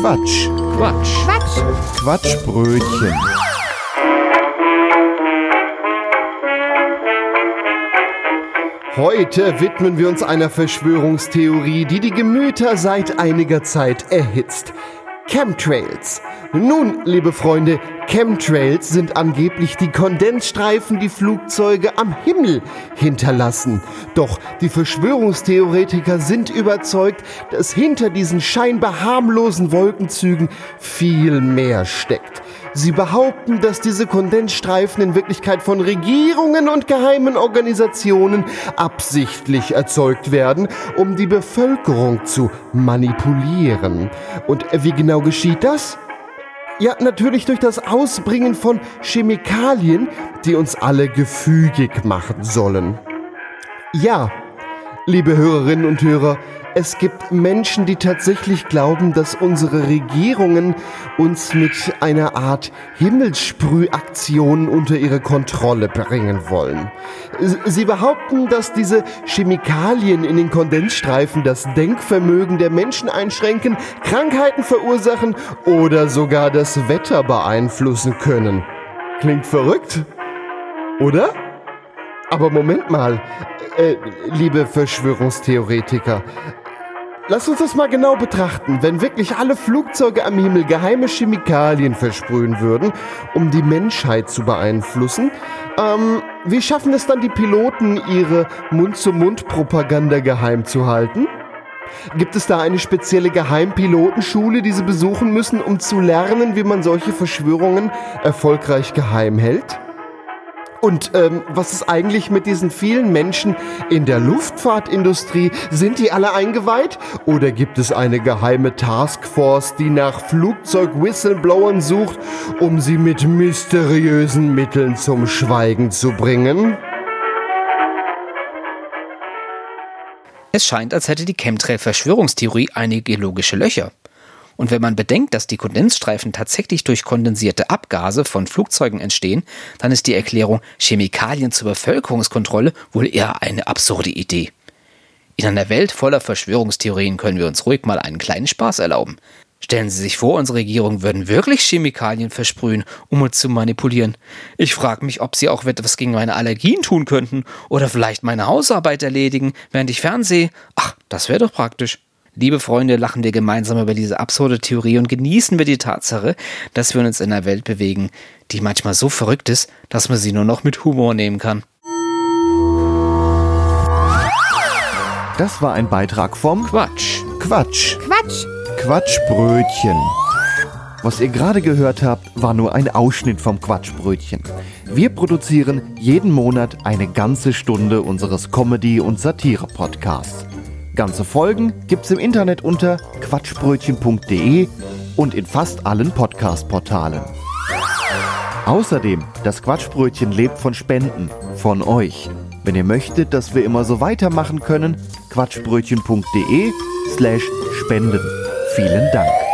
Quatsch. Quatsch. Quatsch. Quatschbrötchen. Heute widmen wir uns einer Verschwörungstheorie, die die Gemüter seit einiger Zeit erhitzt. Chemtrails. Nun, liebe Freunde, Chemtrails sind angeblich die Kondensstreifen, die Flugzeuge am Himmel hinterlassen. Doch die Verschwörungstheoretiker sind überzeugt, dass hinter diesen scheinbar harmlosen Wolkenzügen viel mehr steckt. Sie behaupten, dass diese Kondensstreifen in Wirklichkeit von Regierungen und geheimen Organisationen absichtlich erzeugt werden, um die Bevölkerung zu manipulieren. Und wie genau geschieht das? Ja, natürlich durch das Ausbringen von Chemikalien, die uns alle gefügig machen sollen. Ja, liebe Hörerinnen und Hörer, es gibt Menschen, die tatsächlich glauben, dass unsere Regierungen uns mit einer Art Himmelssprühaktion unter ihre Kontrolle bringen wollen. Sie behaupten, dass diese Chemikalien in den Kondensstreifen das Denkvermögen der Menschen einschränken, Krankheiten verursachen oder sogar das Wetter beeinflussen können. Klingt verrückt, oder? Aber Moment mal, äh, liebe Verschwörungstheoretiker, Lass uns das mal genau betrachten. Wenn wirklich alle Flugzeuge am Himmel geheime Chemikalien versprühen würden, um die Menschheit zu beeinflussen, ähm, wie schaffen es dann die Piloten, ihre Mund-zu-Mund-Propaganda geheim zu halten? Gibt es da eine spezielle Geheimpilotenschule, die sie besuchen müssen, um zu lernen, wie man solche Verschwörungen erfolgreich geheim hält? Und ähm, was ist eigentlich mit diesen vielen Menschen in der Luftfahrtindustrie? Sind die alle eingeweiht? Oder gibt es eine geheime Taskforce, die nach Flugzeug-Whistleblowern sucht, um sie mit mysteriösen Mitteln zum Schweigen zu bringen? Es scheint, als hätte die Chemtrail-Verschwörungstheorie einige logische Löcher. Und wenn man bedenkt, dass die Kondensstreifen tatsächlich durch kondensierte Abgase von Flugzeugen entstehen, dann ist die Erklärung Chemikalien zur Bevölkerungskontrolle wohl eher eine absurde Idee. In einer Welt voller Verschwörungstheorien können wir uns ruhig mal einen kleinen Spaß erlauben. Stellen Sie sich vor, unsere Regierung würden wirklich Chemikalien versprühen, um uns zu manipulieren. Ich frage mich, ob sie auch etwas gegen meine Allergien tun könnten oder vielleicht meine Hausarbeit erledigen, während ich fernsehe. Ach, das wäre doch praktisch. Liebe Freunde, lachen wir gemeinsam über diese absurde Theorie und genießen wir die Tatsache, dass wir uns in einer Welt bewegen, die manchmal so verrückt ist, dass man sie nur noch mit Humor nehmen kann. Das war ein Beitrag vom Quatsch. Quatsch. Quatsch. Quatschbrötchen. Was ihr gerade gehört habt, war nur ein Ausschnitt vom Quatschbrötchen. Wir produzieren jeden Monat eine ganze Stunde unseres Comedy- und Satire-Podcasts. Ganze Folgen gibt's im Internet unter quatschbrötchen.de und in fast allen Podcast-Portalen. Außerdem, das Quatschbrötchen lebt von Spenden, von euch. Wenn ihr möchtet, dass wir immer so weitermachen können, quatschbrötchen.de slash spenden. Vielen Dank.